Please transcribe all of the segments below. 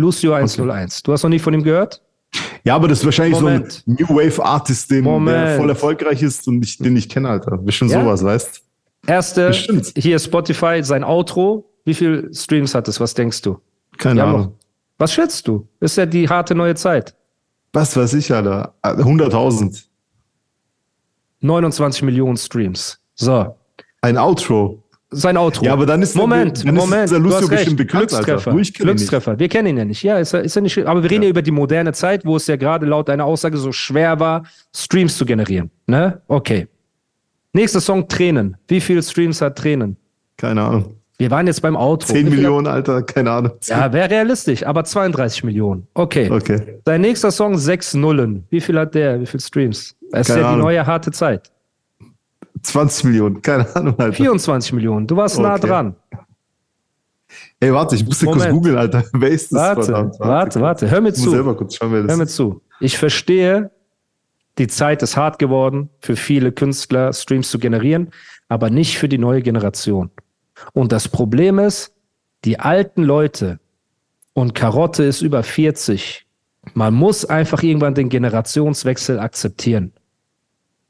Lucio 101. Du hast noch nie von ihm gehört? Ja, aber das ist wahrscheinlich Moment. so ein New Wave Artist, den, der voll erfolgreich ist und ich, den ich kenne, Alter. Bestimmt Ja? sowas, weißt Erste, Bestimmt. hier Spotify, sein Outro. Wie viel Streams hat es? Was denkst du? Keine Ahnung. noch- Was schätzt du? Ist ja die harte neue Zeit. Was weiß ich, Alter. 100.000. 29 Millionen Streams. So. Ein Outro. Sein Outro. Ja, aber dann ist der- Moment, dann ist Moment. du Lucio hast recht. bekannt. Glückstreffer. Nicht. Glückstreffer. Wir kennen ihn ja nicht. Ja, ist ist er nicht. Aber wir reden ja. über die moderne Zeit, wo es ja gerade laut deiner Aussage so schwer war, Streams zu generieren. Ne? Okay. Nächster Song Tränen. Wie viele Streams hat Tränen? Keine Ahnung. Wir waren jetzt beim Outro. 10 Wie viel- Millionen, Alter. Keine Ahnung. Ja, wäre realistisch, aber 32 Millionen. Okay. Okay. Sein nächster Song, Sechs Nullen. Wie viel hat der? Wie viele Streams? Es ist ja die neue harte Zeit. 20 Millionen. Keine Ahnung, Alter. 24 Millionen. Du warst nah Okay. dran. Ey, warte, ich musste kurz Moment. googeln, Alter. Wer ist das? Warte, verdammt? warte, warte. Hör mir muss zu. selber kurz schauen, wer das Hör mir zu. Ich verstehe, die Zeit ist hart geworden, für viele Künstler Streams zu generieren, aber nicht für die neue Generation. Und das Problem ist, die alten Leute und Karotte ist über 40. Man muss einfach irgendwann den Generationswechsel akzeptieren.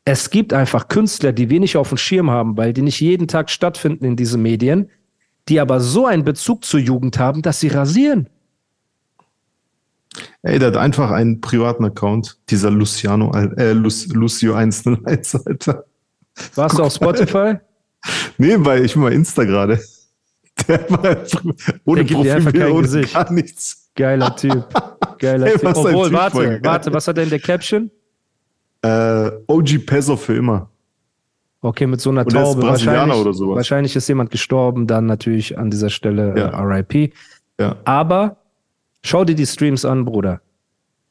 Es gibt einfach Künstler, die wenig auf dem Schirm haben, weil die nicht jeden Tag stattfinden in diesen Medien, die aber so einen Bezug zur Jugend haben, dass sie rasieren. Ey, der hat einfach einen privaten Account. Dieser Luciano, äh, Lu- Lucio 101, Alter. Warst du auf Spotify? Nee, weil ich bin bei Insta gerade. Der war ohne Der Profil, kein ohne Gesicht. gar nichts. Geiler Typ. Geiler Ey, Typ. Obwohl, Typ, warte, warte, was hat er in der Caption? Äh, OG Peso für immer. Okay, mit so einer Und ist Taube. Brasilianer Wahrscheinlich, oder sowas. wahrscheinlich ist jemand gestorben, dann natürlich an dieser Stelle Ja. äh, RIP. Ja. Aber schau dir die Streams an, Bruder.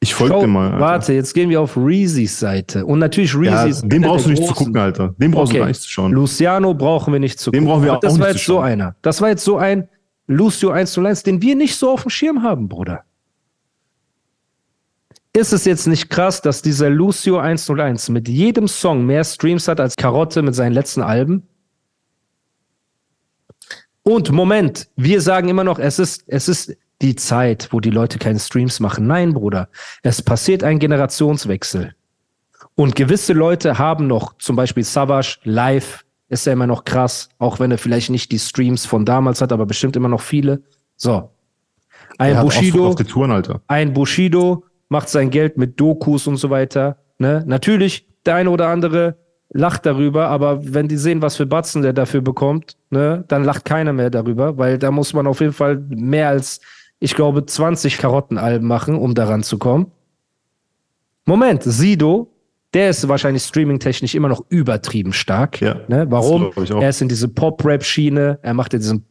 Ich folge dem mal. Alter. warte, jetzt gehen wir auf Reezys Seite. Und natürlich Ja, Reezys. den brauchst du nicht zu gucken, Alter. Den brauchst Okay. du gar nicht zu schauen. Luciano brauchen wir nicht zu Den gucken. brauchen wir Aber das auch war nicht jetzt zu so schauen. einer. Das war jetzt so ein Lucio 101, den wir nicht so auf dem Schirm haben, Bruder. Ist es jetzt nicht krass, dass dieser Lucio 101 mit jedem Song mehr Streams hat als Karotte mit seinen letzten Alben? Und Moment, wir sagen immer noch, es ist, es ist die Zeit, wo die Leute keine Streams machen. Nein, Bruder, es passiert ein Generationswechsel. Und gewisse Leute haben noch, zum Beispiel Savage live, ist ja immer noch krass, auch wenn er vielleicht nicht die Streams von damals hat, aber bestimmt immer noch viele. So. Ein Bushido, auf die Touren, ein Bushido macht sein Geld mit Dokus und so weiter. Ne? Natürlich, der eine oder andere lacht darüber, aber wenn die sehen, was für Batzen der dafür bekommt, ne, dann lacht keiner mehr darüber, weil da muss man auf jeden Fall mehr als, ich glaube, 20 Karottenalben machen, um daran zu kommen. Moment, Sido, der ist wahrscheinlich streamingtechnisch immer noch übertrieben stark. Ja, ne? Warum? Er ist in diese Pop-Rap-Schiene, er macht ja diesen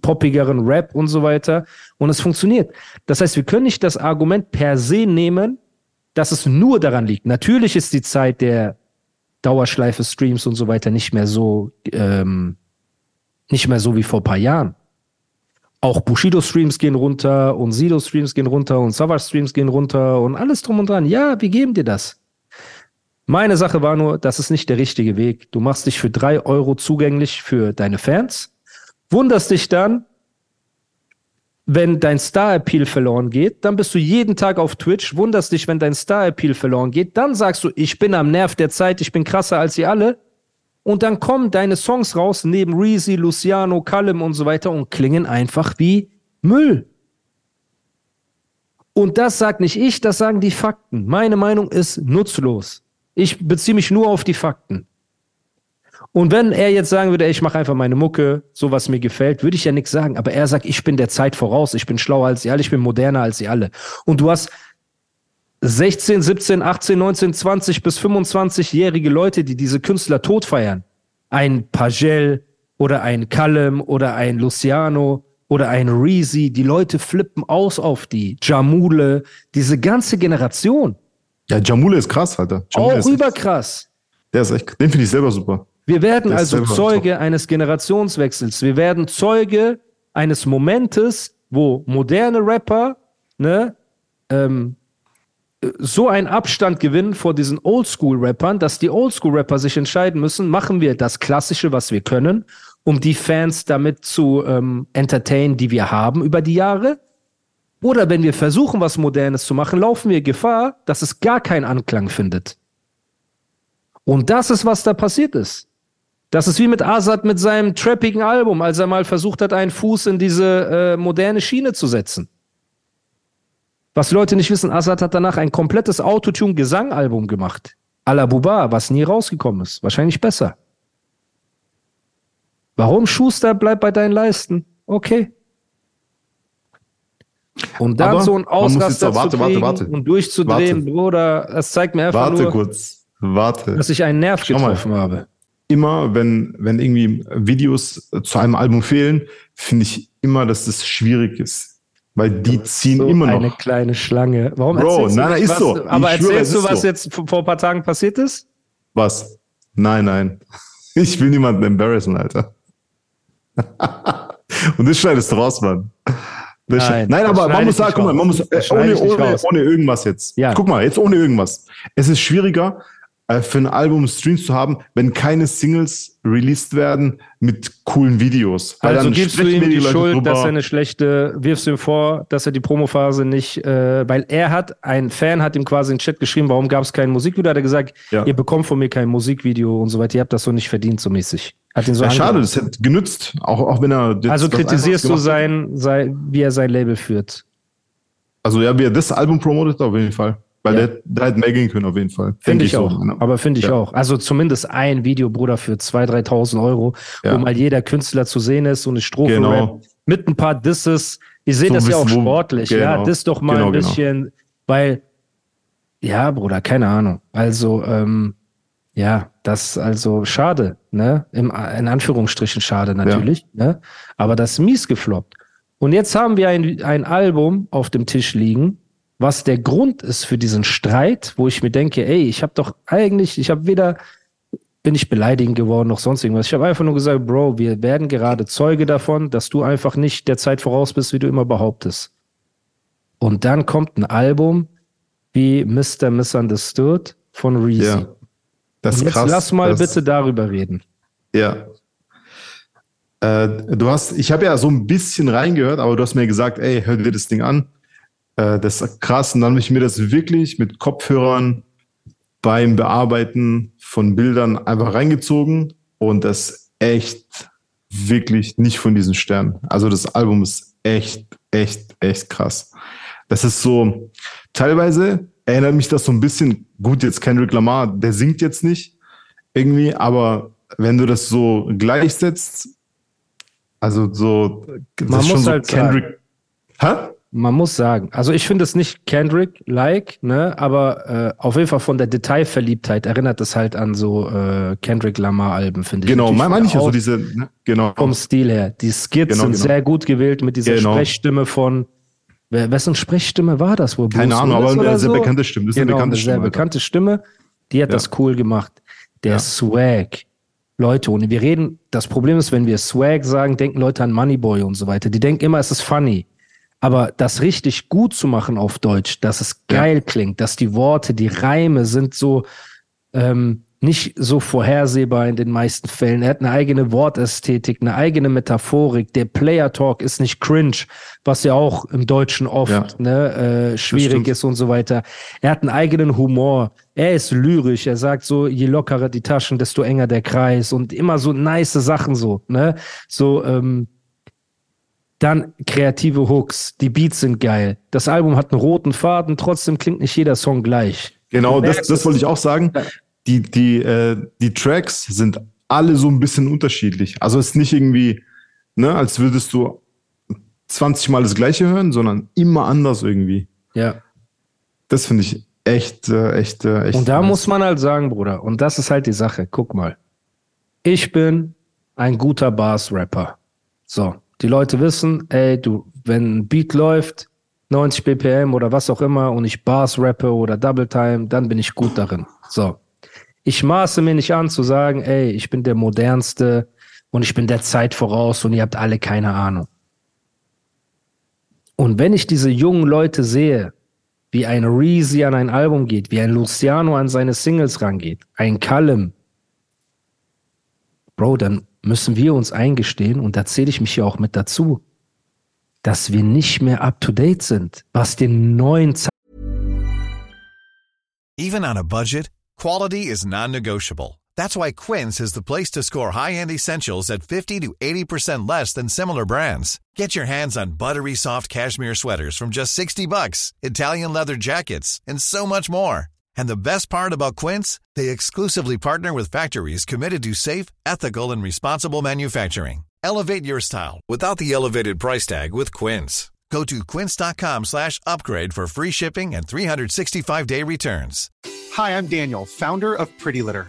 poppigeren Rap und so weiter und es funktioniert. Das heißt, wir können nicht das Argument per se nehmen, dass es nur daran liegt. Natürlich ist die Zeit der Dauerschleife Streams und so weiter nicht mehr so ähm, nicht mehr so wie vor ein paar Jahren. Auch Bushido-Streams gehen runter und Sido-Streams gehen runter und Savage-Streams gehen runter und alles drum und dran. Ja, wir geben dir das. Meine Sache war nur, das ist nicht der richtige Weg. Du machst dich für drei Euro zugänglich für deine Fans, wunderst dich dann, wenn dein Star-Appeal verloren geht, dann bist du jeden Tag auf Twitch, wunderst dich, wenn dein Star-Appeal verloren geht, dann sagst du, ich bin am Nerv der Zeit, ich bin krasser als ihr alle. Und dann kommen deine Songs raus, neben Reezy, Luciano, Callum und so weiter und klingen einfach wie Müll. Und das sagt nicht ich, das sagen die Fakten. Meine Meinung ist nutzlos. Ich beziehe mich nur auf die Fakten. Und wenn er jetzt sagen würde, ey, ich mache einfach meine Mucke, so was mir gefällt, würde ich ja nichts sagen. Aber er sagt, ich bin der Zeit voraus, ich bin schlauer als ihr alle, ich bin moderner als ihr alle. Und du hast 16, 17, 18, 19, 20 bis 25-jährige Leute, die diese Künstler tot feiern. Ein Pagel oder ein Callum oder ein Luciano oder ein Reezy, die Leute flippen aus auf die. Jamule, diese ganze Generation. Ja, Jamule ist krass, Alter. Jamule Auch überkrass. Der ist echt, den finde ich selber super. Wir werden also Zeuge eines Generationswechsels. Wir werden Zeuge eines Momentes, wo moderne Rapper ne, ähm, so einen Abstand gewinnen vor diesen Oldschool-Rappern, dass die Oldschool-Rapper sich entscheiden müssen, machen wir das Klassische, was wir können, um die Fans damit zu ähm, entertainen, die wir haben über die Jahre. Oder wenn wir versuchen, was Modernes zu machen, laufen wir Gefahr, dass es gar keinen Anklang findet. Und das ist, was da passiert ist. Das ist wie mit Azad mit seinem trappigen Album, als er mal versucht hat, einen Fuß in diese äh, moderne Schiene zu setzen. Was Leute nicht wissen, Azad hat danach ein komplettes Autotune-Gesang-Album gemacht. A la Buba, was nie rausgekommen ist. Wahrscheinlich besser. Warum Schuster bleibt bei deinen Leisten? Okay. Und dann Aber so ein jetzt Ausraster auch- warte, zu warte, kriegen warte. und durchzudrehen, Warte. Bruder, das zeigt mir einfach Warte nur, kurz. Warte. dass ich einen Nerv getroffen habe. immer, wenn, wenn irgendwie Videos zu einem Album fehlen, finde ich immer, dass das schwierig ist. Weil die ziehen so immer noch. eine kleine Schlange. Warum Bro, erzählst du nein, nein, nicht, ist was, so. Ich Aber schwöre, erzählst es du, was so. jetzt vor vor ein paar Tagen passiert ist? Was? Nein, nein. Ich will niemanden embarrassen, Alter. Und das schneidest du raus, Mann. Nein, nein aber man muss sagen, guck mal, man muss, äh, ohne, ohne, raus. ohne irgendwas jetzt. Ja. Guck mal, jetzt ohne irgendwas. Es ist schwieriger, äh, für ein Album Streams zu haben, wenn keine Singles released werden mit coolen Videos. Weil Also dann gibst du ihm die, Leute Schuld, drüber. dass er eine schlechte, wirfst du ihm vor, dass er die Promophase nicht, äh, weil er hat, ein Fan hat ihm quasi in den Chat geschrieben, warum gab es kein Musikvideo? Hat er gesagt, Ja. ihr bekommt von mir kein Musikvideo und so weiter, ihr habt das so nicht verdient, so mäßig. Hat ihn so ja, schade, das hätte genützt, auch, auch wenn er. Also kritisierst du sein, sein, wie er sein Label führt. Also ja, wie er das Album promotet, auf jeden Fall. Weil Ja. der, der hätte mehr gehen können, auf jeden Fall. Finde Denke ich, auch. So, ne? Aber finde ich Ja. auch. Also zumindest ein Video, Bruder, für 2.000, 3.000 Euro, Ja. wo mal jeder Künstler zu sehen ist, so eine Strophe Genau. Mit ein paar Disses. Ich sehe So das ja auch sportlich. Ja, genau. diss doch mal Genau, ein genau. bisschen, weil, ja, Bruder, keine Ahnung. Also, ähm, ja, das also schade, ne? Im, in Anführungsstrichen schade natürlich, ne? Aber das ist mies gefloppt. Und jetzt haben wir ein, ein Album auf dem Tisch liegen, was der Grund ist für diesen Streit, wo ich mir denke, ey, ich habe doch eigentlich, ich habe weder bin ich beleidigend geworden noch sonst irgendwas. Ich habe einfach nur gesagt, Bro, wir werden gerade Zeuge davon, dass du einfach nicht der Zeit voraus bist, wie du immer behauptest. Und dann kommt ein Album wie Mr. Misunderstood von Reezy. Ja. Das ist jetzt krass. lass mal bitte darüber reden. Ja. Äh, du hast, ich habe ja so ein bisschen reingehört, aber du hast mir gesagt, ey, hör dir das Ding an. Äh, das ist krass. Und dann habe ich mir das wirklich mit Kopfhörern beim Bearbeiten von Bildern einfach reingezogen. Und das echt wirklich nicht von diesen Sternen. Also das Album ist echt, echt, echt krass. Das ist so, teilweise erinnert mich das so ein bisschen, gut, jetzt Kendrick Lamar, der singt jetzt nicht irgendwie, aber wenn du das so gleichsetzt, also so, das Man ist muss so halt Kendrick. Hä? Man muss sagen, also ich finde es nicht Kendrick-like, ne, aber äh, auf jeden Fall von der Detailverliebtheit erinnert es halt an so äh, Kendrick Lamar-Alben, finde ich. Genau, meine ich ja so diese, ne? genau. vom Stil her. Die Skits Genau, sind genau. sehr gut gewählt mit dieser Genau. Sprechstimme von wer, wessen Sprechstimme war das wohl? Keine Ahnung, aber eine sehr so? bekannte Stimme. Das ist genau, eine bekannte sehr Stimme. Bekannte Stimme. Die hat Ja. das cool gemacht. Der Ja. Swag. Leute, und wir reden, das Problem ist, wenn wir Swag sagen, denken Leute an Moneyboy und so weiter. Die denken immer, es ist funny. Aber das richtig gut zu machen auf Deutsch, dass es Ja. geil klingt, dass die Worte, die Reime sind so ähm, nicht so vorhersehbar in den meisten Fällen. Er hat eine eigene Wortästhetik, eine eigene Metaphorik. Der Player Talk ist nicht cringe, was ja auch im Deutschen oft Ja. ne, äh, schwierig ist und so weiter. Er hat einen eigenen Humor. Er ist lyrisch. Er sagt so, je lockerer die Taschen, desto enger der Kreis und immer so nice Sachen so, ne? So, ähm, dann kreative Hooks. Die Beats sind geil. Das Album hat einen roten Faden. Trotzdem klingt nicht jeder Song gleich. Genau, das, das wollte ich auch sagen. Die, die, äh, die Tracks sind alle so ein bisschen unterschiedlich. Also es ist nicht irgendwie, ne, als würdest du 20 Mal das Gleiche hören, sondern immer anders irgendwie. Ja. Das finde ich echt, äh, echt, äh, echt. Und da nice. muss man halt sagen, Bruder, und das ist halt die Sache. Guck mal. Ich bin ein guter Bars-Rapper. So. Die Leute wissen, ey, du, wenn ein Beat läuft, 90 BPM oder was auch immer und ich Bars rappe oder Double Time, dann bin ich gut darin. So. Ich maße mir nicht an zu sagen, ey, ich bin der modernste und ich bin der Zeit voraus und ihr habt alle keine Ahnung. Und wenn ich diese jungen Leute sehe, wie ein Reezy an ein Album geht, wie ein Luciano an seine Singles rangeht, ein Callum, Bro, dann müssen wir uns eingestehen, und da zähle ich mich hier auch mit dazu, dass wir nicht mehr up to date sind, was den neuen Ze Even on a budget, quality is non-negotiable. That's why Quince is the place to score high-end essentials at 50 to 80% less than similar brands. Get your hands on buttery soft cashmere sweaters from just 60 bucks, Italian leather jackets, and so much more. And the best part about Quince, they exclusively partner with factories committed to safe, ethical, and responsible manufacturing. Elevate your style without the elevated price tag with Quince. Go to quince.com slash upgrade for free shipping and 365-day returns. Hi, I'm Daniel, founder of Pretty Litter.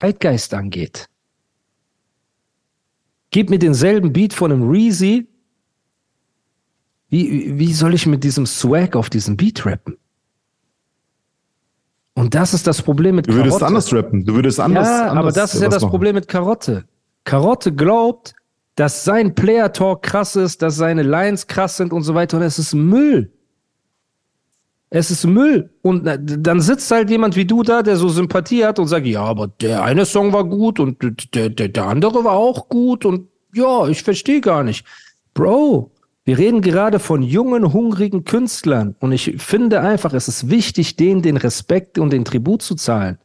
Zeitgeist angeht. Gib mir denselben Beat von einem Reezy. Wie, wie soll ich mit diesem Swag auf diesem Beat rappen? Und das ist das Problem mit Du würdest Karotte. anders rappen. Du würdest anders. ja, anders aber das ist ja das machen. Problem mit Karotte. Karotte glaubt, dass sein Player Talk krass ist, dass seine Lines krass sind und so weiter. Und es ist Müll. Es ist Müll. Und na, dann sitzt halt jemand wie du da, der so Sympathie hat und sagt, ja, aber der eine Song war gut und der, der, der andere war auch gut und ja, ich verstehe gar nicht. Bro, wir reden gerade von jungen, hungrigen Künstlern und ich finde einfach, es ist wichtig, denen den Respekt und den Tribut zu zahlen.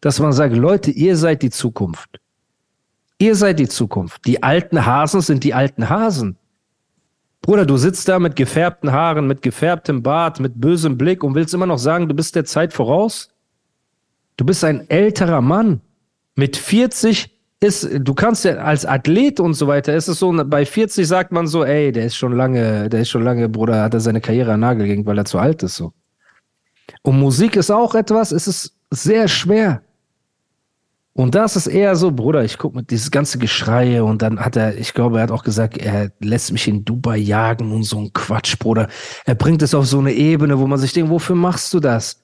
Dass man sagt, Leute, ihr seid die Zukunft. Ihr seid die Zukunft. Die alten Hasen sind die alten Hasen. Bruder, du sitzt da mit gefärbten Haaren, mit gefärbtem Bart, mit bösem Blick und willst immer noch sagen, du bist der Zeit voraus? Du bist ein älterer Mann. Mit 40 ist, du kannst ja als Athlet und so weiter, ist es so, bei 40 sagt man so, ey, der ist schon lange, der ist schon lange, Bruder, hat er seine Karriere an Nagel gehängt, weil er zu alt ist, so. Und Musik ist auch etwas, es ist sehr schwer. Und das ist eher so, Bruder, ich guck mit dieses ganze Geschreie und dann hat er, ich glaube, er hat auch gesagt, er lässt mich in Dubai jagen und so ein Quatsch, Bruder. Er bringt es auf so eine Ebene, wo man sich denkt, wofür machst du das?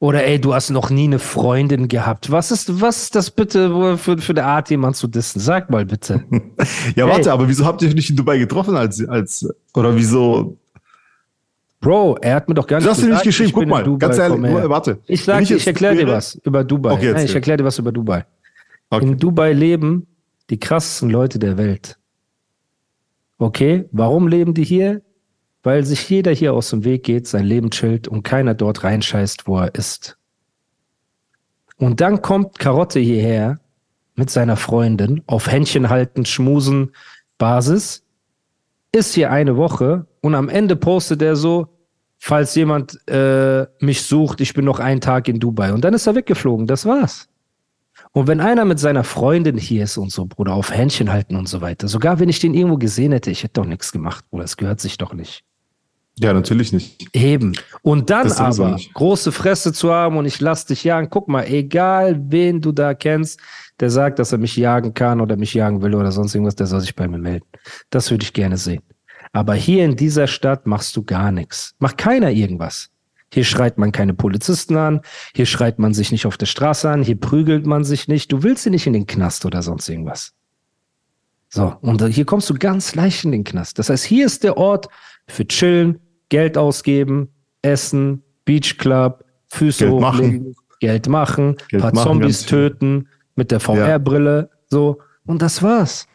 Oder ey, du hast noch nie eine Freundin gehabt. Was ist, was ist das bitte für, für eine Art, jemand zu dissen? Sag mal bitte. Ja, warte, Hey. aber wieso habt ihr euch nicht in Dubai getroffen als, als, oder wieso? Bro, er hat mir doch gar nicht Du hast dir nicht gesagt, geschrieben, guck mal, Dubai, ganz ehrlich, warte. Ich sag, ich ich, erkläre dir was über Dubai. Okay, Nein, ich erkläre dir was über Dubai. Okay. In Dubai leben die krassesten Leute der Welt. Okay, warum leben die hier? Weil sich jeder hier aus dem Weg geht, sein Leben chillt und keiner dort reinscheißt, wo er ist. Und dann kommt Karotte hierher mit seiner Freundin auf Händchen halten, schmusen Basis, ist hier eine Woche und am Ende postet er so, falls jemand äh, mich sucht, ich bin noch einen Tag in Dubai. Und dann ist er weggeflogen, das war's. Und wenn einer mit seiner Freundin hier ist und so, Bruder, auf Händchen halten und so weiter, sogar wenn ich den irgendwo gesehen hätte, ich hätte doch nichts gemacht, Bruder, es gehört sich doch nicht. Ja, natürlich nicht. Eben. Und dann Das aber große Fresse zu haben und ich lass dich jagen. Guck mal, egal wen du da kennst, der sagt, dass er mich jagen kann oder mich jagen will oder sonst irgendwas, der soll sich bei mir melden. Das würde ich gerne sehen. Aber hier in dieser Stadt machst du gar nichts. Macht keiner irgendwas. Hier schreit man keine Polizisten an, hier schreit man sich nicht auf der Straße an, hier prügelt man sich nicht. Du willst sie nicht in den Knast oder sonst irgendwas. So, und hier kommst du ganz leicht in den Knast. Das heißt, hier ist der Ort für Chillen, Geld ausgeben, Essen, Beachclub, Füße Geld machen. hochlegen, Geld machen, Geld paar machen, Zombies töten mit der VR-Brille, so. Und das war's.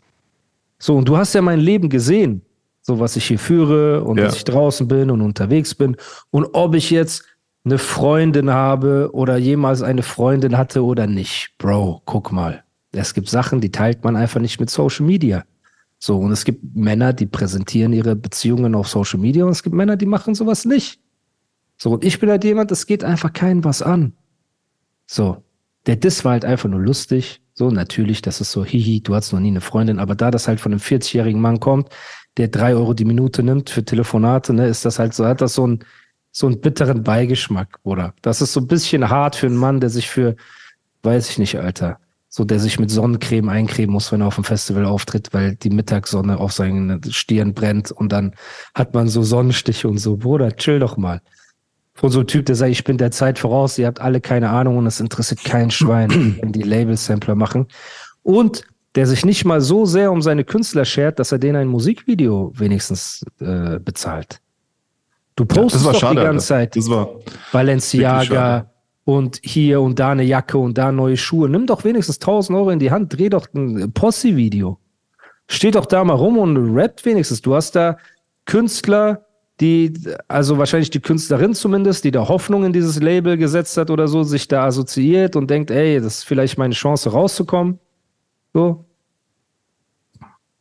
So, und du hast ja mein Leben gesehen, so was ich hier führe und Ja. dass ich draußen bin und unterwegs bin. Und ob ich jetzt eine Freundin habe oder jemals eine Freundin hatte oder nicht. Bro, guck mal. Es gibt Sachen, die teilt man einfach nicht mit Social Media. So, und es gibt Männer, die präsentieren ihre Beziehungen auf Social Media und es gibt Männer, die machen sowas nicht. So, und ich bin halt jemand, es geht einfach keinen was an. So, der Diss war halt einfach nur lustig. So, natürlich, das ist so, hihi, du hast noch nie eine Freundin, aber da das halt von einem 40-jährigen Mann kommt, der drei Euro die Minute nimmt für Telefonate, ne, ist das halt so, hat das so ein, so einen bitteren Beigeschmack, oder? Das ist so ein bisschen hart für einen Mann, der sich für, weiß ich nicht, Alter, so der sich mit Sonnencreme eincremen muss, wenn er auf dem Festival auftritt, weil die Mittagssonne auf seine Stirn brennt und dann hat man so Sonnenstiche und so. Bruder, chill doch mal. Von so einem Typ, der sagt, ich bin der Zeit voraus, ihr habt alle keine Ahnung und es interessiert kein Schwein, wenn die Label-Sampler machen. Und der sich nicht mal so sehr um seine Künstler schert, dass er denen ein Musikvideo wenigstens äh, bezahlt. Du postest ja, doch schade, die ganze Zeit das war Balenciaga und hier und da eine Jacke und da neue Schuhe. Nimm doch wenigstens 1000 Euro in die Hand, dreh doch ein Posse-Video. Steh doch da mal rum und rappt wenigstens. Du hast da Künstler, die, also wahrscheinlich die Künstlerin zumindest, die da Hoffnung in dieses Label gesetzt hat oder so, sich da assoziiert und denkt, ey, das ist vielleicht meine Chance rauszukommen. So.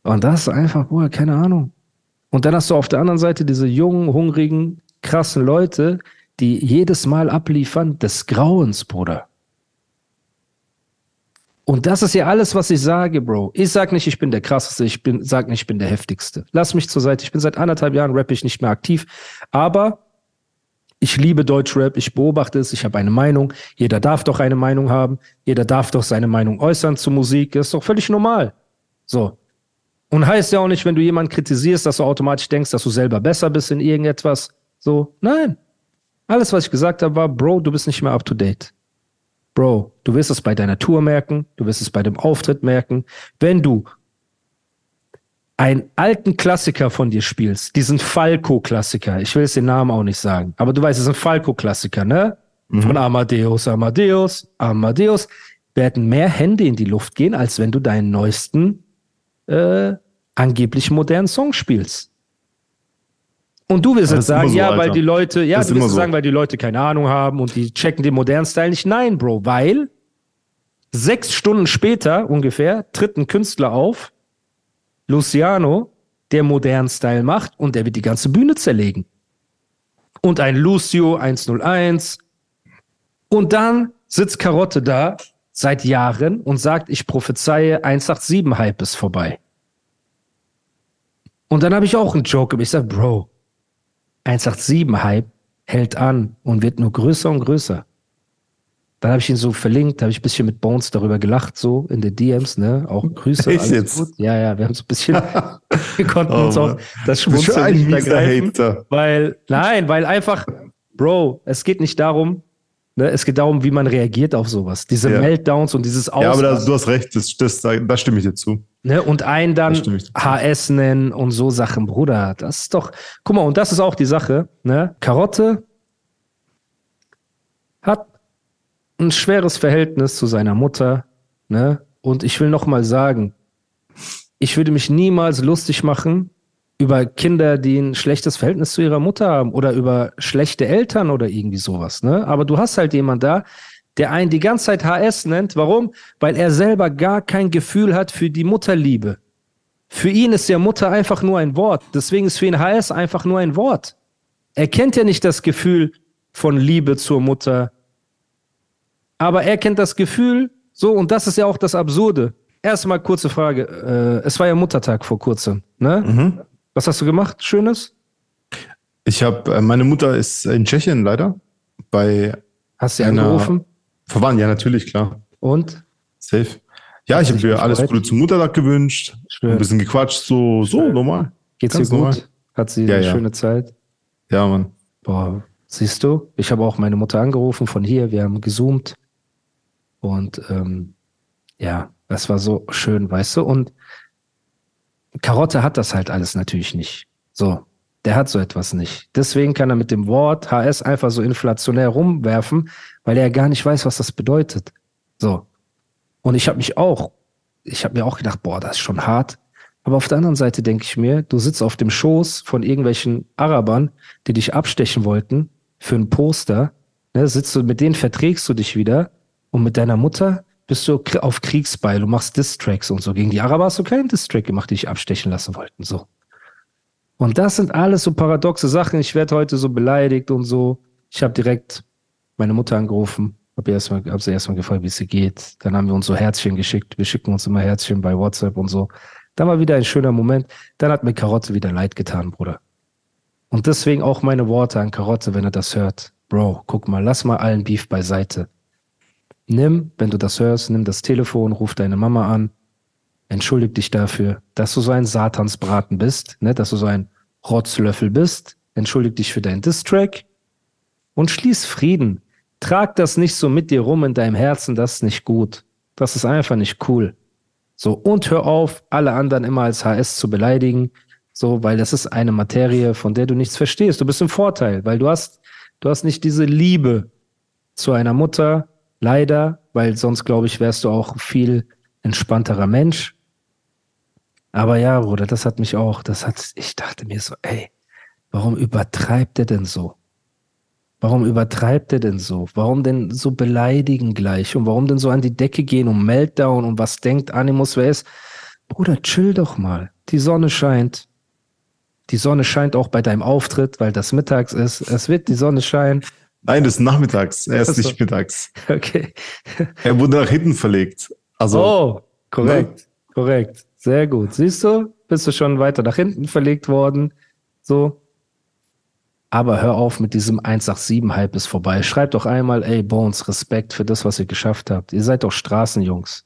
Und das ist einfach, boah, keine Ahnung. Und dann hast du auf der anderen Seite diese jungen, hungrigen, krassen Leute, die jedes Mal abliefern des Grauens, Bruder. Und das ist ja alles, was ich sage, Bro. Ich sag nicht, ich bin der krasseste, ich bin, sag nicht, ich bin der heftigste. Lass mich zur Seite. Ich bin seit anderthalb Jahren rappe ich nicht mehr aktiv. Aber ich liebe Deutschrap, ich beobachte es, ich habe eine Meinung. Jeder darf doch eine Meinung haben. Jeder darf doch seine Meinung äußern zur Musik. Das ist doch völlig normal. So. Und heißt ja auch nicht, wenn du jemanden kritisierst, dass du automatisch denkst, dass du selber besser bist in irgendetwas. So, nein. Alles, was ich gesagt habe, war, Bro, du bist nicht mehr up to date. Bro, du wirst es bei deiner Tour merken, du wirst es bei dem Auftritt merken. Wenn du einen alten Klassiker von dir spielst, diesen Falco-Klassiker, ich will jetzt den Namen auch nicht sagen, aber du weißt, es ist ein Falco-Klassiker, ne? Mhm. Von Amadeus, Amadeus, Amadeus, werden mehr Hände in die Luft gehen, als wenn du deinen neuesten, äh, angeblich modernen Song spielst. Und du wirst jetzt sagen, so, ja, Alter. weil die Leute, ja, du wirst so. sagen, weil die Leute keine Ahnung haben und die checken den modernen Style nicht. Nein, Bro, weil sechs Stunden später ungefähr tritt ein Künstler auf, Luciano, der modernen Style macht und der wird die ganze Bühne zerlegen. Und ein Lucio 101. Und dann sitzt Karotte da seit Jahren und sagt, ich prophezeie 187-Hype ist vorbei. Und dann habe ich auch einen Joke, ich sage, Bro, 187-Hype hält an und wird nur größer und größer. Dann habe ich ihn so verlinkt, habe ich ein bisschen mit Bones darüber gelacht, so in den DMs, ne? Auch Grüße. Echt jetzt? Gut. Ja, ja, wir haben so ein bisschen, wir konnten oh, uns auch das Schmunzeln nicht vergreifen. Weil, nein, weil einfach, Bro, es geht nicht darum, ne, es geht darum, wie man reagiert auf sowas. Diese ja. Meltdowns und dieses Aus. Ja, aber das, du hast recht, das, das, da stimme ich dir zu. Ne, und einen dann HS nennen und so Sachen, Bruder. Das ist doch, guck mal, und das ist auch die Sache, ne? Karotte hat ein schweres Verhältnis zu seiner Mutter, ne? Und ich will noch mal sagen, ich würde mich niemals lustig machen über Kinder, die ein schlechtes Verhältnis zu ihrer Mutter haben oder über schlechte Eltern oder irgendwie sowas, ne? Aber du hast halt jemand da, der einen die ganze Zeit HS nennt. Warum? Weil er selber gar kein Gefühl hat für die Mutterliebe. Für ihn ist ja Mutter einfach nur ein Wort. Deswegen ist für ihn HS einfach nur ein Wort. Er kennt ja nicht das Gefühl von Liebe zur Mutter. Aber er kennt das Gefühl, so, und das ist ja auch das Absurde. Erstmal kurze Frage. Äh, es war ja Muttertag vor kurzem, ne? Mhm. Was hast du gemacht? Schönes? Ich habe, äh, meine Mutter ist in Tschechien leider. Bei Hast du sie angerufen? Verwandt, ja, natürlich, klar. Und? Safe. Ja, ich habe mir alles Gute zum Muttertag gewünscht. Ein bisschen gequatscht, so, so normal. Geht's dir gut? Normal. Hat sie ja, eine ja. schöne Zeit? Ja, Mann. Boah, siehst du? Ich habe auch meine Mutter angerufen von hier. Wir haben gezoomt. Und ähm, ja, das war so schön, weißt du? Und Karotte hat das halt alles natürlich nicht. So, der hat so etwas nicht. Deswegen kann er mit dem Wort HS einfach so inflationär rumwerfen, weil er gar nicht weiß, was das bedeutet. So. Und ich habe mich auch, ich habe mir auch gedacht, boah, das ist schon hart. Aber auf der anderen Seite denke ich mir, du sitzt auf dem Schoß von irgendwelchen Arabern, die dich abstechen wollten für ein Poster. Ne, sitzt du, mit denen verträgst du dich wieder und mit deiner Mutter bist du auf Kriegsbeil, du machst Distracks und so. Gegen die Araber hast du keinen Distrack gemacht, die dich abstechen lassen wollten, so. Und das sind alles so paradoxe Sachen. Ich werde heute so beleidigt und so. Ich habe direkt meine Mutter angerufen, habe erstmal, hab sie erstmal gefragt, wie es ihr geht. Dann haben wir uns so Herzchen geschickt. Wir schicken uns immer Herzchen bei WhatsApp und so. Dann war wieder ein schöner Moment. Dann hat mir Karotte wieder leid getan, Bruder. Und deswegen auch meine Worte an Karotte, wenn er das hört. Bro, guck mal, lass mal allen Beef beiseite. Nimm, wenn du das hörst, nimm das Telefon, ruf deine Mama an, entschuldig dich dafür, dass du so ein Satansbraten bist, ne, dass du so ein Rotzlöffel bist, entschuldig dich für deinen Distrack und schließ Frieden. Trag das nicht so mit dir rum in deinem Herzen, das ist nicht gut. Das ist einfach nicht cool. So, und hör auf, alle anderen immer als HS zu beleidigen, so, weil das ist eine Materie, von der du nichts verstehst. Du bist im Vorteil, weil du hast, du hast nicht diese Liebe zu einer Mutter, leider, weil sonst, glaube ich, wärst du auch viel entspannterer Mensch. Aber ja, Bruder, das hat mich auch, das hat, ich dachte mir so, ey, warum übertreibt er denn so? Warum übertreibt er denn so? Warum denn so beleidigen gleich? Und warum denn so an die Decke gehen und Meltdown und was denkt Animus, wer ist? Bruder, chill doch mal. Die Sonne scheint. Die Sonne scheint auch bei deinem Auftritt, weil das mittags ist. Es wird die Sonne scheinen. Nein, das ist nachmittags. Er ist nicht mittags. Okay. Er wurde nach hinten verlegt. Also. Oh, korrekt. Ne? Korrekt. Sehr gut. Siehst du? Bist du schon weiter nach hinten verlegt worden? So. Aber hör auf mit diesem 187-Hype ist vorbei. Schreibt doch einmal, ey, Bones, Respekt für das, was ihr geschafft habt. Ihr seid doch Straßenjungs.